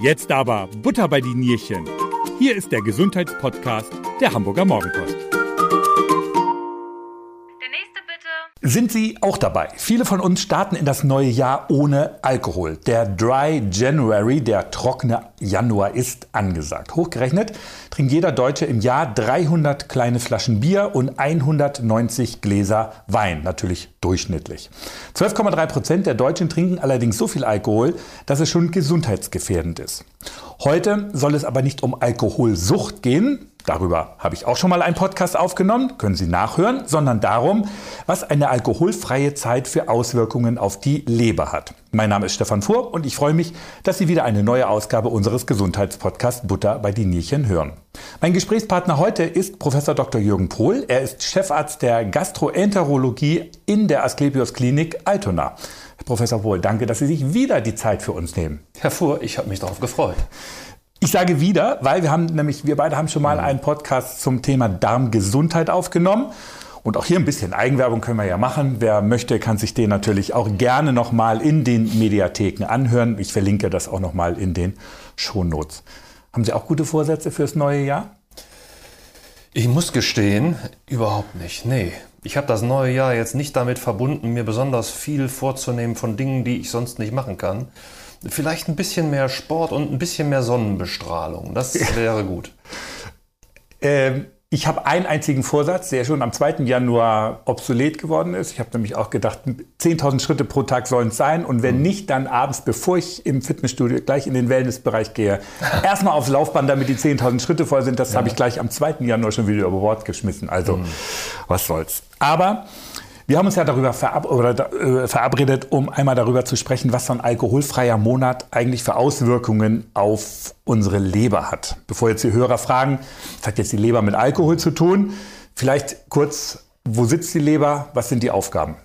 Jetzt aber Butter bei die Nierchen. Hier ist der Gesundheitspodcast der Hamburger Morgenpost. Sind Sie auch dabei? Viele von uns starten in das neue Jahr ohne Alkohol. Der Dry January, der trockene Januar, ist angesagt. Hochgerechnet trinkt jeder Deutsche im Jahr 300 kleine Flaschen Bier und 190 Gläser Wein, natürlich durchschnittlich. 12,3 Prozent der Deutschen trinken allerdings so viel Alkohol, dass es schon gesundheitsgefährdend ist. Heute soll es aber nicht um Alkoholsucht gehen, darüber habe ich auch schon mal einen Podcast aufgenommen, können Sie nachhören, sondern darum, was eine alkoholfreie Zeit für Auswirkungen auf die Leber hat. Mein Name ist Stefan Fuhr und ich freue mich, dass Sie wieder eine neue Ausgabe unseres Gesundheitspodcasts Butter bei die Nierchen hören. Mein Gesprächspartner heute ist Professor Dr. Jürgen Pohl. Er ist Chefarzt der Gastroenterologie in der Asklepios Klinik Altona. Herr Professor Pohl, danke, dass Sie sich wieder die Zeit für uns nehmen. Herr Fuhr, ich habe mich darauf gefreut. Ich sage wieder, weil wir haben nämlich, wir beide haben schon mal einen Podcast zum Thema Darmgesundheit aufgenommen. Und auch hier ein bisschen Eigenwerbung können wir ja machen. Wer möchte, kann sich den natürlich auch gerne nochmal in den Mediatheken anhören. Ich verlinke das auch nochmal in den Shownotes. Haben Sie auch gute Vorsätze fürs neue Jahr? Ich muss gestehen, überhaupt nicht. Nee. Ich habe das neue Jahr jetzt nicht damit verbunden, mir besonders viel vorzunehmen von Dingen, die ich sonst nicht machen kann. Vielleicht ein bisschen mehr Sport und ein bisschen mehr Sonnenbestrahlung. Das wäre gut. Ähm, ich habe einen einzigen Vorsatz, der schon am 2. Januar obsolet geworden ist. Ich habe nämlich auch gedacht, 10.000 Schritte pro Tag sollen es sein. Und wenn mhm. nicht, dann abends, bevor ich im Fitnessstudio gleich in den Wellnessbereich gehe, erstmal aufs Laufband, damit die 10.000 Schritte voll sind. Das ja. habe ich gleich am 2. Januar schon wieder über Bord geschmissen. Also, mhm. was soll's. Aber wir haben uns ja darüber verab oder, äh, verabredet, um einmal darüber zu sprechen, was so ein alkoholfreier Monat eigentlich für Auswirkungen auf unsere Leber hat. Bevor jetzt die Hörer fragen, was hat jetzt die Leber mit Alkohol zu tun? Vielleicht kurz, wo sitzt die Leber? Was sind die Aufgaben?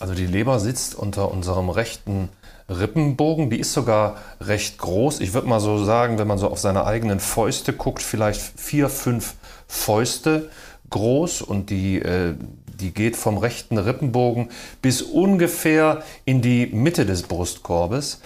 Also die Leber sitzt unter unserem rechten Rippenbogen. Die ist sogar recht groß. Ich würde mal so sagen, wenn man so auf seine eigenen Fäuste guckt, vielleicht vier, fünf Fäuste groß und die, äh, die geht vom rechten Rippenbogen bis ungefähr in die Mitte des Brustkorbes.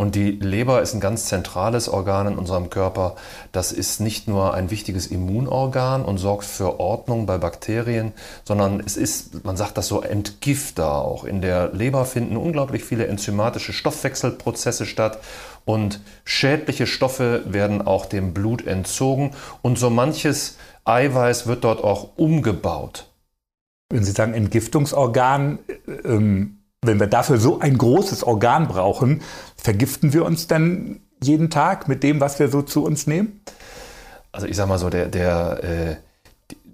Und die Leber ist ein ganz zentrales Organ in unserem Körper. Das ist nicht nur ein wichtiges Immunorgan und sorgt für Ordnung bei Bakterien, sondern es ist, man sagt das so, Entgifter auch. In der Leber finden unglaublich viele enzymatische Stoffwechselprozesse statt und schädliche Stoffe werden auch dem Blut entzogen und so manches Eiweiß wird dort auch umgebaut. Wenn Sie sagen Entgiftungsorgan, ähm, wenn wir dafür so ein großes Organ brauchen, vergiften wir uns dann jeden Tag mit dem, was wir so zu uns nehmen? Also ich sage mal so, der, der, äh,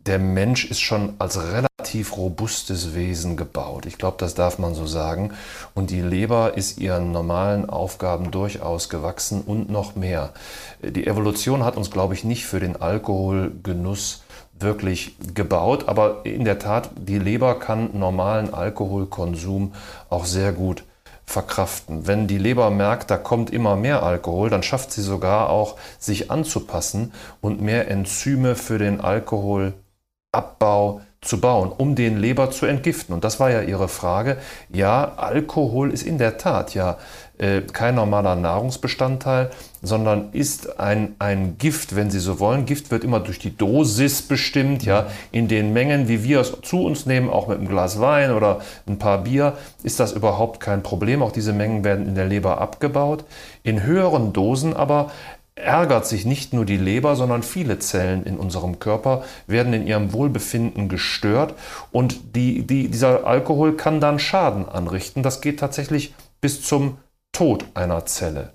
der Mensch ist schon als relativ robustes Wesen gebaut. Ich glaube, das darf man so sagen. Und die Leber ist ihren normalen Aufgaben durchaus gewachsen und noch mehr. Die Evolution hat uns, glaube ich, nicht für den Alkoholgenuss wirklich gebaut. Aber in der Tat, die Leber kann normalen Alkoholkonsum auch sehr gut verkraften. Wenn die Leber merkt, da kommt immer mehr Alkohol, dann schafft sie sogar auch, sich anzupassen und mehr Enzyme für den Alkoholabbau zu bauen, um den Leber zu entgiften. Und das war ja Ihre Frage. Ja, Alkohol ist in der Tat ja äh, kein normaler Nahrungsbestandteil, sondern ist ein, ein Gift, wenn Sie so wollen. Gift wird immer durch die Dosis bestimmt, ja. In den Mengen, wie wir es zu uns nehmen, auch mit einem Glas Wein oder ein paar Bier, ist das überhaupt kein Problem. Auch diese Mengen werden in der Leber abgebaut. In höheren Dosen aber ärgert sich nicht nur die Leber, sondern viele Zellen in unserem Körper werden in ihrem Wohlbefinden gestört und die, die, dieser Alkohol kann dann Schaden anrichten. Das geht tatsächlich bis zum Tod einer Zelle.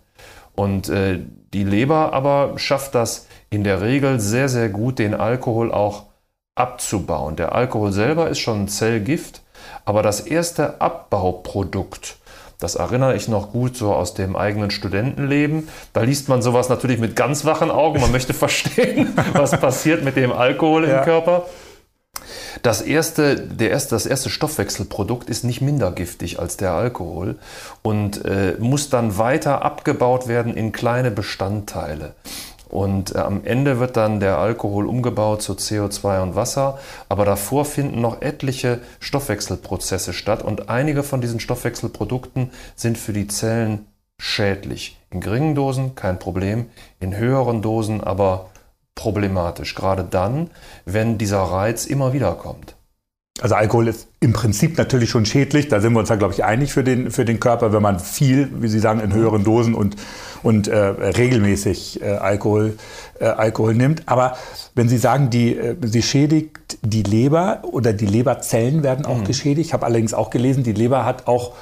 Und äh, die Leber aber schafft das in der Regel sehr, sehr gut, den Alkohol auch abzubauen. Der Alkohol selber ist schon ein Zellgift, aber das erste Abbauprodukt, das erinnere ich noch gut so aus dem eigenen Studentenleben. Da liest man sowas natürlich mit ganz wachen Augen. Man möchte verstehen, was passiert mit dem Alkohol ja. im Körper. Das erste, der erste, das erste Stoffwechselprodukt ist nicht minder giftig als der Alkohol und äh, muss dann weiter abgebaut werden in kleine Bestandteile. Und äh, am Ende wird dann der Alkohol umgebaut zu CO2 und Wasser, aber davor finden noch etliche Stoffwechselprozesse statt und einige von diesen Stoffwechselprodukten sind für die Zellen schädlich. In geringen Dosen kein Problem, in höheren Dosen aber problematisch. Gerade dann, wenn dieser Reiz immer wieder kommt. Also Alkohol ist im Prinzip natürlich schon schädlich. Da sind wir uns ja, glaube ich, einig für den, für den Körper, wenn man viel, wie Sie sagen, in höheren Dosen und, und äh, regelmäßig äh, Alkohol, äh, Alkohol nimmt. Aber wenn Sie sagen, die, äh, sie schädigt die Leber oder die Leberzellen werden auch mhm. geschädigt. Ich habe allerdings auch gelesen, die Leber hat auch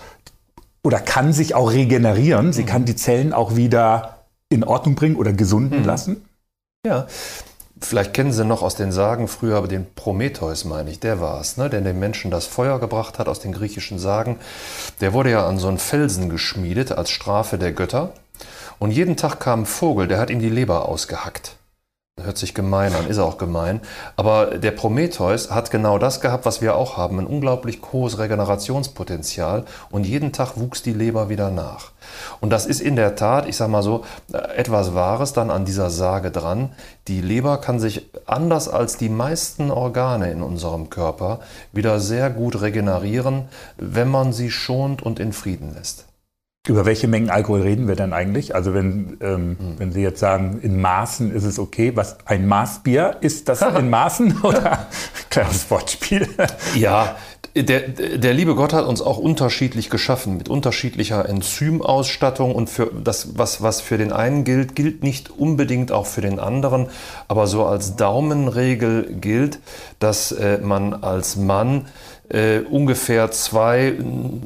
oder kann sich auch regenerieren. Sie mhm. kann die Zellen auch wieder in Ordnung bringen oder gesunden mhm. lassen. Ja, Vielleicht kennen Sie noch aus den Sagen früher aber den Prometheus, meine ich, der war es, ne? der den Menschen das Feuer gebracht hat aus den griechischen Sagen. Der wurde ja an so einen Felsen geschmiedet als Strafe der Götter. Und jeden Tag kam ein Vogel, der hat ihm die Leber ausgehackt. Hört sich gemein an, ist auch gemein. Aber der Prometheus hat genau das gehabt, was wir auch haben. Ein unglaublich hohes Regenerationspotenzial. Und jeden Tag wuchs die Leber wieder nach. Und das ist in der Tat, ich sage mal so, etwas Wahres dann an dieser Sage dran. Die Leber kann sich anders als die meisten Organe in unserem Körper wieder sehr gut regenerieren, wenn man sie schont und in Frieden lässt. Über welche Mengen Alkohol reden wir denn eigentlich? Also wenn, ähm, hm. wenn Sie jetzt sagen, in Maßen ist es okay, was ein Maßbier, ist das in Maßen oder kleines Wortspiel? Ja, der, der liebe Gott hat uns auch unterschiedlich geschaffen, mit unterschiedlicher Enzymausstattung und für das, was, was für den einen gilt, gilt nicht unbedingt auch für den anderen, aber so als Daumenregel gilt, dass äh, man als Mann äh, ungefähr zwei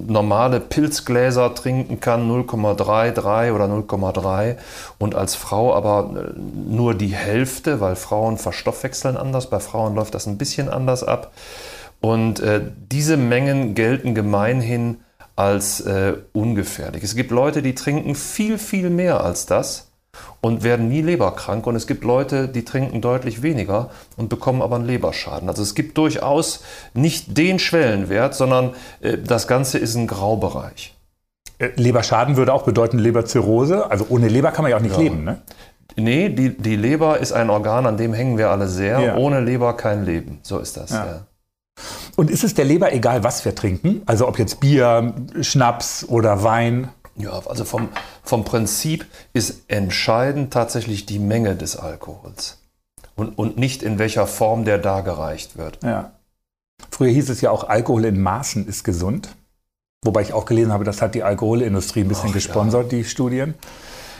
normale Pilzgläser trinken kann, 0,33 oder 0,3 und als Frau aber äh, nur die Hälfte, weil Frauen verstoffwechseln anders, bei Frauen läuft das ein bisschen anders ab. Und äh, diese Mengen gelten gemeinhin als äh, ungefährlich. Es gibt Leute, die trinken viel, viel mehr als das und werden nie leberkrank. Und es gibt Leute, die trinken deutlich weniger und bekommen aber einen Leberschaden. Also es gibt durchaus nicht den Schwellenwert, sondern äh, das Ganze ist ein Graubereich. Äh, Leberschaden würde auch bedeuten Leberzirrhose. Also ohne Leber kann man ja auch nicht ja. leben, ne? Nee, die, die Leber ist ein Organ, an dem hängen wir alle sehr. Ja. Ohne Leber kein Leben. So ist das. Ja. Und ist es der Leber egal, was wir trinken? Also ob jetzt Bier, Schnaps oder Wein? Ja, also vom, vom Prinzip ist entscheidend tatsächlich die Menge des Alkohols und, und nicht in welcher Form der dargereicht wird. Ja. Früher hieß es ja auch, Alkohol in Maßen ist gesund. Wobei ich auch gelesen habe, das hat die Alkoholindustrie ein bisschen Ach, gesponsert, ja. die Studien.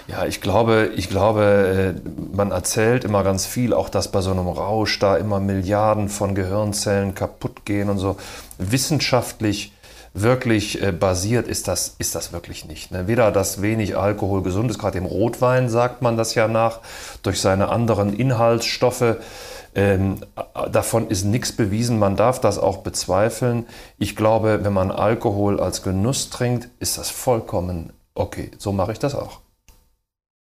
Ja, ich glaube, ich glaube, äh, man erzählt immer ganz viel, auch dass bei so einem Rausch da immer Milliarden von Gehirnzellen kaputt gehen und so. Wissenschaftlich wirklich äh, basiert ist das, ist das wirklich nicht. Ne? Weder das wenig Alkohol gesund ist, gerade im Rotwein sagt man das ja nach, durch seine anderen Inhaltsstoffe. Ähm, davon ist nichts bewiesen, man darf das auch bezweifeln. Ich glaube, wenn man Alkohol als Genuss trinkt, ist das vollkommen okay. So mache ich das auch.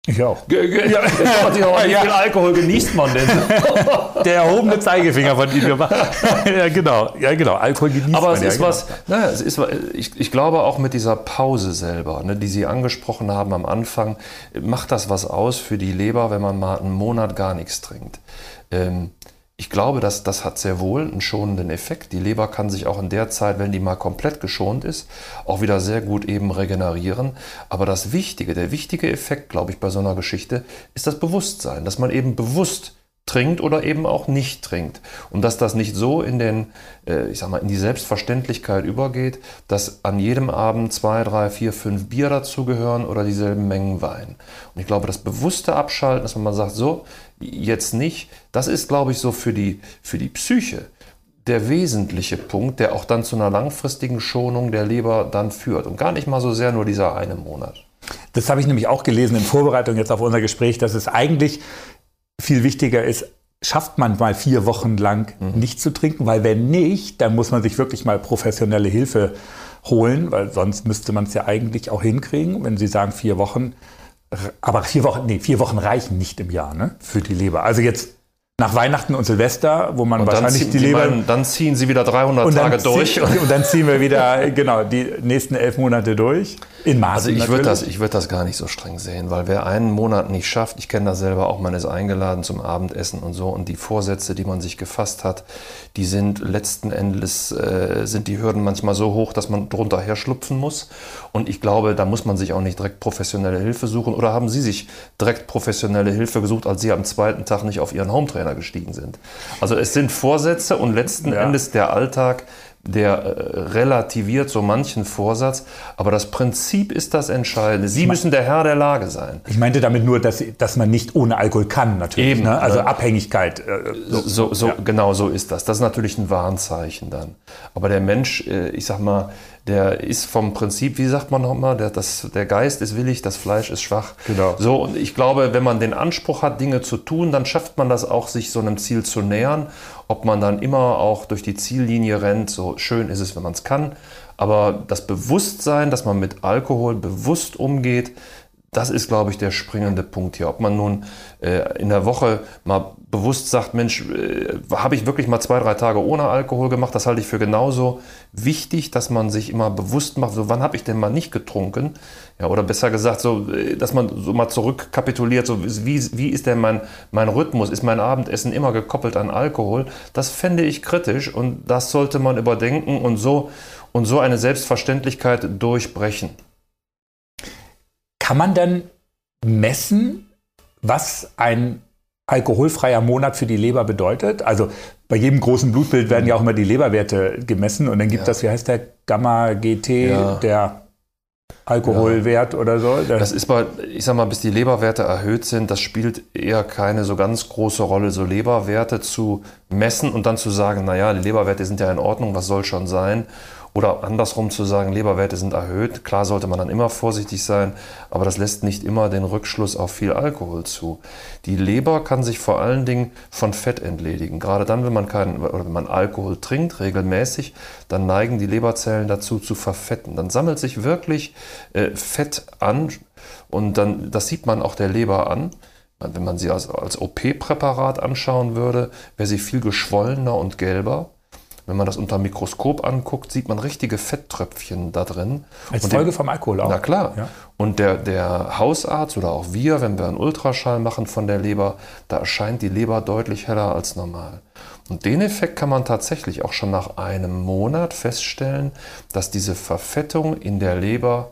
Ich auch. Ja, wie viel Alkohol genießt man denn? Der erhobene Zeigefinger von Ihnen. ja, genau. Ja, genau. Alkohol genießt Aber man. es ja, ist genau. was, naja, es ist, ich, ich glaube auch mit dieser Pause selber, ne, die Sie angesprochen haben am Anfang, macht das was aus für die Leber, wenn man mal einen Monat gar nichts trinkt. Ähm, ich glaube, dass das hat sehr wohl einen schonenden Effekt. Die Leber kann sich auch in der Zeit, wenn die mal komplett geschont ist, auch wieder sehr gut eben regenerieren. Aber das Wichtige, der wichtige Effekt, glaube ich, bei so einer Geschichte ist das Bewusstsein, dass man eben bewusst trinkt oder eben auch nicht trinkt. Und dass das nicht so in den, äh, ich sag mal, in die Selbstverständlichkeit übergeht, dass an jedem Abend zwei, drei, vier, fünf Bier dazugehören oder dieselben Mengen Wein. Und ich glaube, das bewusste Abschalten, dass man mal sagt, so, jetzt nicht, das ist, glaube ich, so für die, für die Psyche der wesentliche Punkt, der auch dann zu einer langfristigen Schonung der Leber dann führt. Und gar nicht mal so sehr nur dieser eine Monat. Das habe ich nämlich auch gelesen in Vorbereitung jetzt auf unser Gespräch, dass es eigentlich viel wichtiger ist, schafft man mal vier Wochen lang mhm. nicht zu trinken, weil wenn nicht, dann muss man sich wirklich mal professionelle Hilfe holen, weil sonst müsste man es ja eigentlich auch hinkriegen. Wenn Sie sagen vier Wochen, aber vier Wochen, nee, vier Wochen reichen nicht im Jahr ne, für die Leber. Also jetzt nach Weihnachten und Silvester, wo man und wahrscheinlich ziehen, die Leber... Meinen, dann ziehen sie wieder 300 Tage durch. Ziehen, und dann ziehen wir wieder, genau, die nächsten elf Monate durch. In Maßen Also ich würde das, würd das gar nicht so streng sehen, weil wer einen Monat nicht schafft, ich kenne das selber auch, man ist eingeladen zum Abendessen und so und die Vorsätze, die man sich gefasst hat, die sind letzten Endes, äh, sind die Hürden manchmal so hoch, dass man drunter herschlupfen muss. Und ich glaube, da muss man sich auch nicht direkt professionelle Hilfe suchen. Oder haben Sie sich direkt professionelle Hilfe gesucht, als Sie am zweiten Tag nicht auf Ihren Hometrainer gestiegen sind? Also es sind Vorsätze und letzten ja. Endes der Alltag, der äh, relativiert so manchen Vorsatz, aber das Prinzip ist das Entscheidende. Sie müssen der Herr der Lage sein. Ich meinte damit nur, dass, dass man nicht ohne Alkohol kann, natürlich. Eben, ne? Also äh, Abhängigkeit. Äh, so, so, so ja. Genau so ist das. Das ist natürlich ein Warnzeichen dann. Aber der Mensch, äh, ich sag mal, der ist vom Prinzip, wie sagt man nochmal, der, das, der Geist ist willig, das Fleisch ist schwach. Genau. So, und ich glaube, wenn man den Anspruch hat, Dinge zu tun, dann schafft man das auch, sich so einem Ziel zu nähern. Ob man dann immer auch durch die Ziellinie rennt, so schön ist es, wenn man es kann. Aber das Bewusstsein, dass man mit Alkohol bewusst umgeht, das ist, glaube ich, der springende Punkt hier. Ob man nun äh, in der Woche mal bewusst sagt, Mensch, äh, habe ich wirklich mal zwei, drei Tage ohne Alkohol gemacht, das halte ich für genauso wichtig, dass man sich immer bewusst macht, so wann habe ich denn mal nicht getrunken? Ja, oder besser gesagt, so, äh, dass man so mal zurückkapituliert, so wie, wie ist denn mein, mein Rhythmus? Ist mein Abendessen immer gekoppelt an Alkohol? Das fände ich kritisch und das sollte man überdenken und so, und so eine Selbstverständlichkeit durchbrechen. Kann man denn messen, was ein alkoholfreier Monat für die Leber bedeutet? Also bei jedem großen Blutbild werden ja auch immer die Leberwerte gemessen und dann gibt ja. das, wie heißt der, Gamma-GT, ja. der Alkoholwert ja. oder so. Das ist bei, ich sag mal, bis die Leberwerte erhöht sind, das spielt eher keine so ganz große Rolle, so Leberwerte zu messen und dann zu sagen, naja, die Leberwerte sind ja in Ordnung, was soll schon sein? Oder andersrum zu sagen, Leberwerte sind erhöht. Klar sollte man dann immer vorsichtig sein, aber das lässt nicht immer den Rückschluss auf viel Alkohol zu. Die Leber kann sich vor allen Dingen von Fett entledigen. Gerade dann, wenn man keinen oder wenn man Alkohol trinkt regelmäßig, dann neigen die Leberzellen dazu zu verfetten. Dann sammelt sich wirklich äh, Fett an und dann das sieht man auch der Leber an. Wenn man sie als, als OP-Präparat anschauen würde, wäre sie viel geschwollener und gelber. Wenn man das unter dem Mikroskop anguckt, sieht man richtige Fetttröpfchen da drin. Als Folge vom Alkohol auch. Na klar. Ja. Und der, der Hausarzt oder auch wir, wenn wir einen Ultraschall machen von der Leber, da erscheint die Leber deutlich heller als normal. Und den Effekt kann man tatsächlich auch schon nach einem Monat feststellen, dass diese Verfettung in der Leber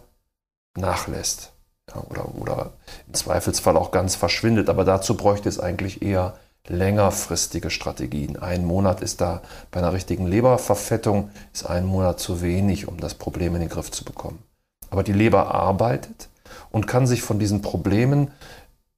nachlässt. Ja, oder, oder im Zweifelsfall auch ganz verschwindet. Aber dazu bräuchte es eigentlich eher längerfristige Strategien. Ein Monat ist da bei einer richtigen Leberverfettung ist ein Monat zu wenig, um das Problem in den Griff zu bekommen. Aber die Leber arbeitet und kann sich von diesen Problemen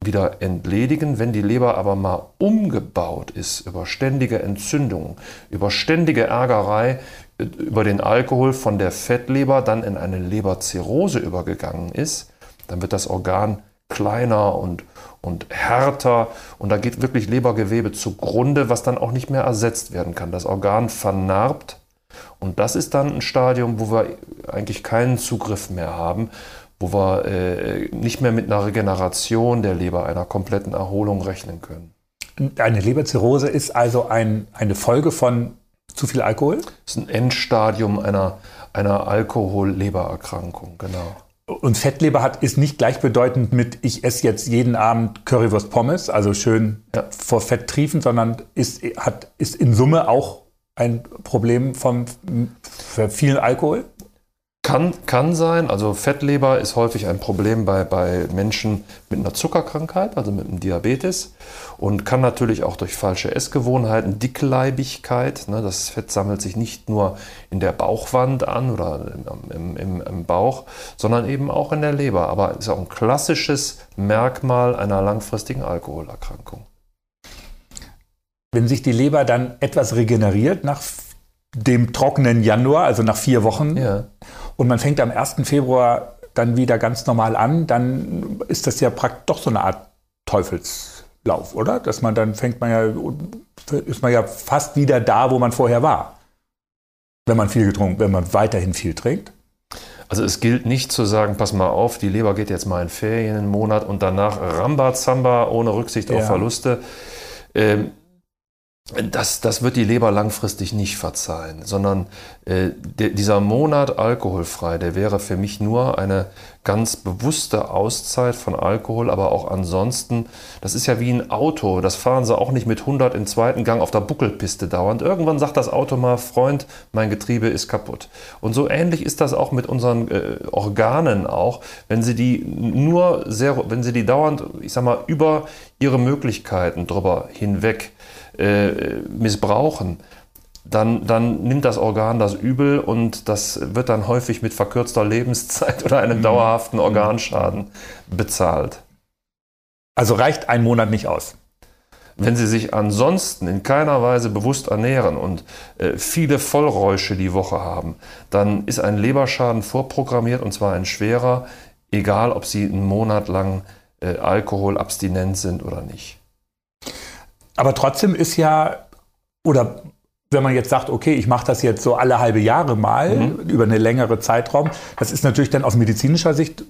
wieder entledigen, wenn die Leber aber mal umgebaut ist über ständige Entzündungen, über ständige Ärgerei über den Alkohol von der Fettleber dann in eine Leberzirrhose übergegangen ist, dann wird das Organ kleiner und, und härter und da geht wirklich Lebergewebe zugrunde, was dann auch nicht mehr ersetzt werden kann. Das Organ vernarbt und das ist dann ein Stadium, wo wir eigentlich keinen Zugriff mehr haben, wo wir äh, nicht mehr mit einer Regeneration der Leber, einer kompletten Erholung rechnen können. Eine Leberzirrhose ist also ein, eine Folge von zu viel Alkohol? Das ist ein Endstadium einer, einer Alkohol-Lebererkrankung, genau. Und Fettleber hat, ist nicht gleichbedeutend mit, ich esse jetzt jeden Abend Currywurst Pommes, also schön ja. vor Fett triefen, sondern ist, hat, ist in Summe auch ein Problem von viel Alkohol? Kann, kann sein. Also Fettleber ist häufig ein Problem bei, bei Menschen mit einer Zuckerkrankheit, also mit einem Diabetes. Und kann natürlich auch durch falsche Essgewohnheiten, Dickleibigkeit, ne, das Fett sammelt sich nicht nur in der Bauchwand an oder im, im, im Bauch, sondern eben auch in der Leber. Aber ist auch ein klassisches Merkmal einer langfristigen Alkoholerkrankung. Wenn sich die Leber dann etwas regeneriert nach dem trockenen Januar, also nach vier Wochen, ja und man fängt am 1. Februar dann wieder ganz normal an, dann ist das ja praktisch doch so eine Art Teufelslauf, oder? Dass man dann fängt man ja, ist man ja fast wieder da, wo man vorher war. Wenn man viel getrunken, wenn man weiterhin viel trinkt. Also es gilt nicht zu sagen, pass mal auf, die Leber geht jetzt mal in Ferien einen Monat und danach Rambazamba ohne Rücksicht ja. auf Verluste. Ähm, das, das wird die Leber langfristig nicht verzeihen, sondern äh, der, dieser Monat alkoholfrei, der wäre für mich nur eine ganz bewusste Auszeit von Alkohol, aber auch ansonsten, das ist ja wie ein Auto, das fahren sie auch nicht mit 100 im zweiten Gang auf der Buckelpiste dauernd. Irgendwann sagt das Auto mal, Freund, mein Getriebe ist kaputt. Und so ähnlich ist das auch mit unseren äh, Organen auch, wenn sie die nur sehr, wenn sie die dauernd, ich sag mal, über ihre Möglichkeiten drüber hinweg äh, missbrauchen, dann, dann nimmt das Organ das übel und das wird dann häufig mit verkürzter Lebenszeit oder einem mhm. dauerhaften Organschaden bezahlt. Also reicht ein Monat nicht aus. Wenn Sie sich ansonsten in keiner Weise bewusst ernähren und äh, viele Vollräusche die Woche haben, dann ist ein Leberschaden vorprogrammiert und zwar ein schwerer, egal ob Sie einen Monat lang äh, alkoholabstinent sind oder nicht. Aber trotzdem ist ja, oder wenn man jetzt sagt, okay, ich mache das jetzt so alle halbe Jahre mal mhm. über eine längere Zeitraum, das ist natürlich dann aus medizinischer Sicht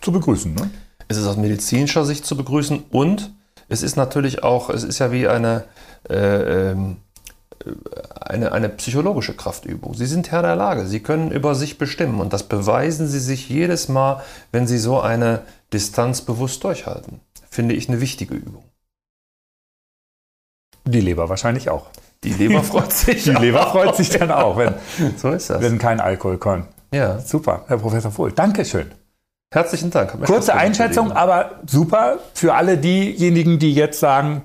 zu begrüßen. Ne? Es ist aus medizinischer Sicht zu begrüßen und es ist natürlich auch, es ist ja wie eine, äh, ähm, eine, eine psychologische Kraftübung. Sie sind Herr der Lage, Sie können über sich bestimmen und das beweisen Sie sich jedes Mal, wenn Sie so eine Distanz bewusst durchhalten. Finde ich eine wichtige Übung. Die Leber wahrscheinlich auch. Die Leber freut sich. Die Leber freut sich dann auch, wenn, so ist das. wenn kein Alkohol kommt. Ja. Super, Herr Professor Vohl. Dankeschön. Herzlichen Dank. Kurze Einschätzung, aber super für alle diejenigen, die jetzt sagen,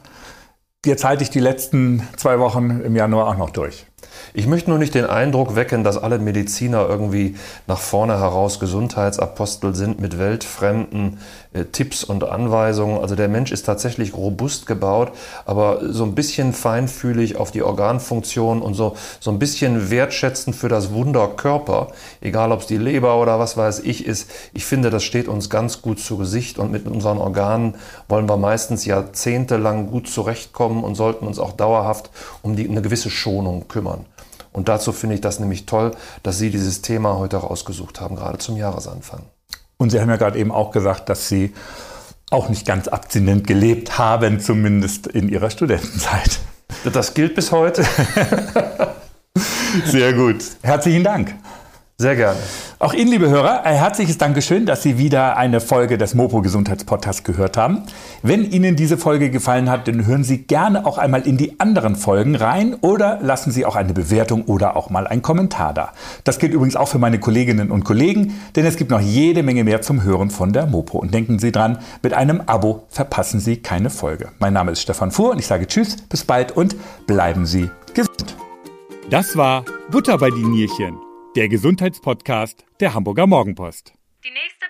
jetzt halte ich die letzten zwei Wochen im Januar auch noch durch. Ich möchte nur nicht den Eindruck wecken, dass alle Mediziner irgendwie nach vorne heraus Gesundheitsapostel sind mit weltfremden äh, Tipps und Anweisungen. Also der Mensch ist tatsächlich robust gebaut, aber so ein bisschen feinfühlig auf die Organfunktion und so, so ein bisschen wertschätzend für das Wunder Körper, egal ob es die Leber oder was weiß ich ist. Ich finde, das steht uns ganz gut zu Gesicht und mit unseren Organen wollen wir meistens jahrzehntelang gut zurechtkommen und sollten uns auch dauerhaft um die, eine gewisse Schonung kümmern. Und dazu finde ich das nämlich toll, dass Sie dieses Thema heute rausgesucht haben, gerade zum Jahresanfang. Und Sie haben ja gerade eben auch gesagt, dass Sie auch nicht ganz abstinent gelebt haben, zumindest in Ihrer Studentenzeit. Das gilt bis heute. Sehr gut. Herzlichen Dank. Sehr gerne. Auch Ihnen, liebe Hörer, ein herzliches Dankeschön, dass Sie wieder eine Folge des Mopo Gesundheitspodcasts gehört haben. Wenn Ihnen diese Folge gefallen hat, dann hören Sie gerne auch einmal in die anderen Folgen rein oder lassen Sie auch eine Bewertung oder auch mal einen Kommentar da. Das gilt übrigens auch für meine Kolleginnen und Kollegen, denn es gibt noch jede Menge mehr zum Hören von der Mopo. Und denken Sie dran, mit einem Abo verpassen Sie keine Folge. Mein Name ist Stefan Fuhr und ich sage Tschüss, bis bald und bleiben Sie gesund. Das war Butter bei die Nierchen der Gesundheitspodcast der Hamburger Morgenpost. Die nächste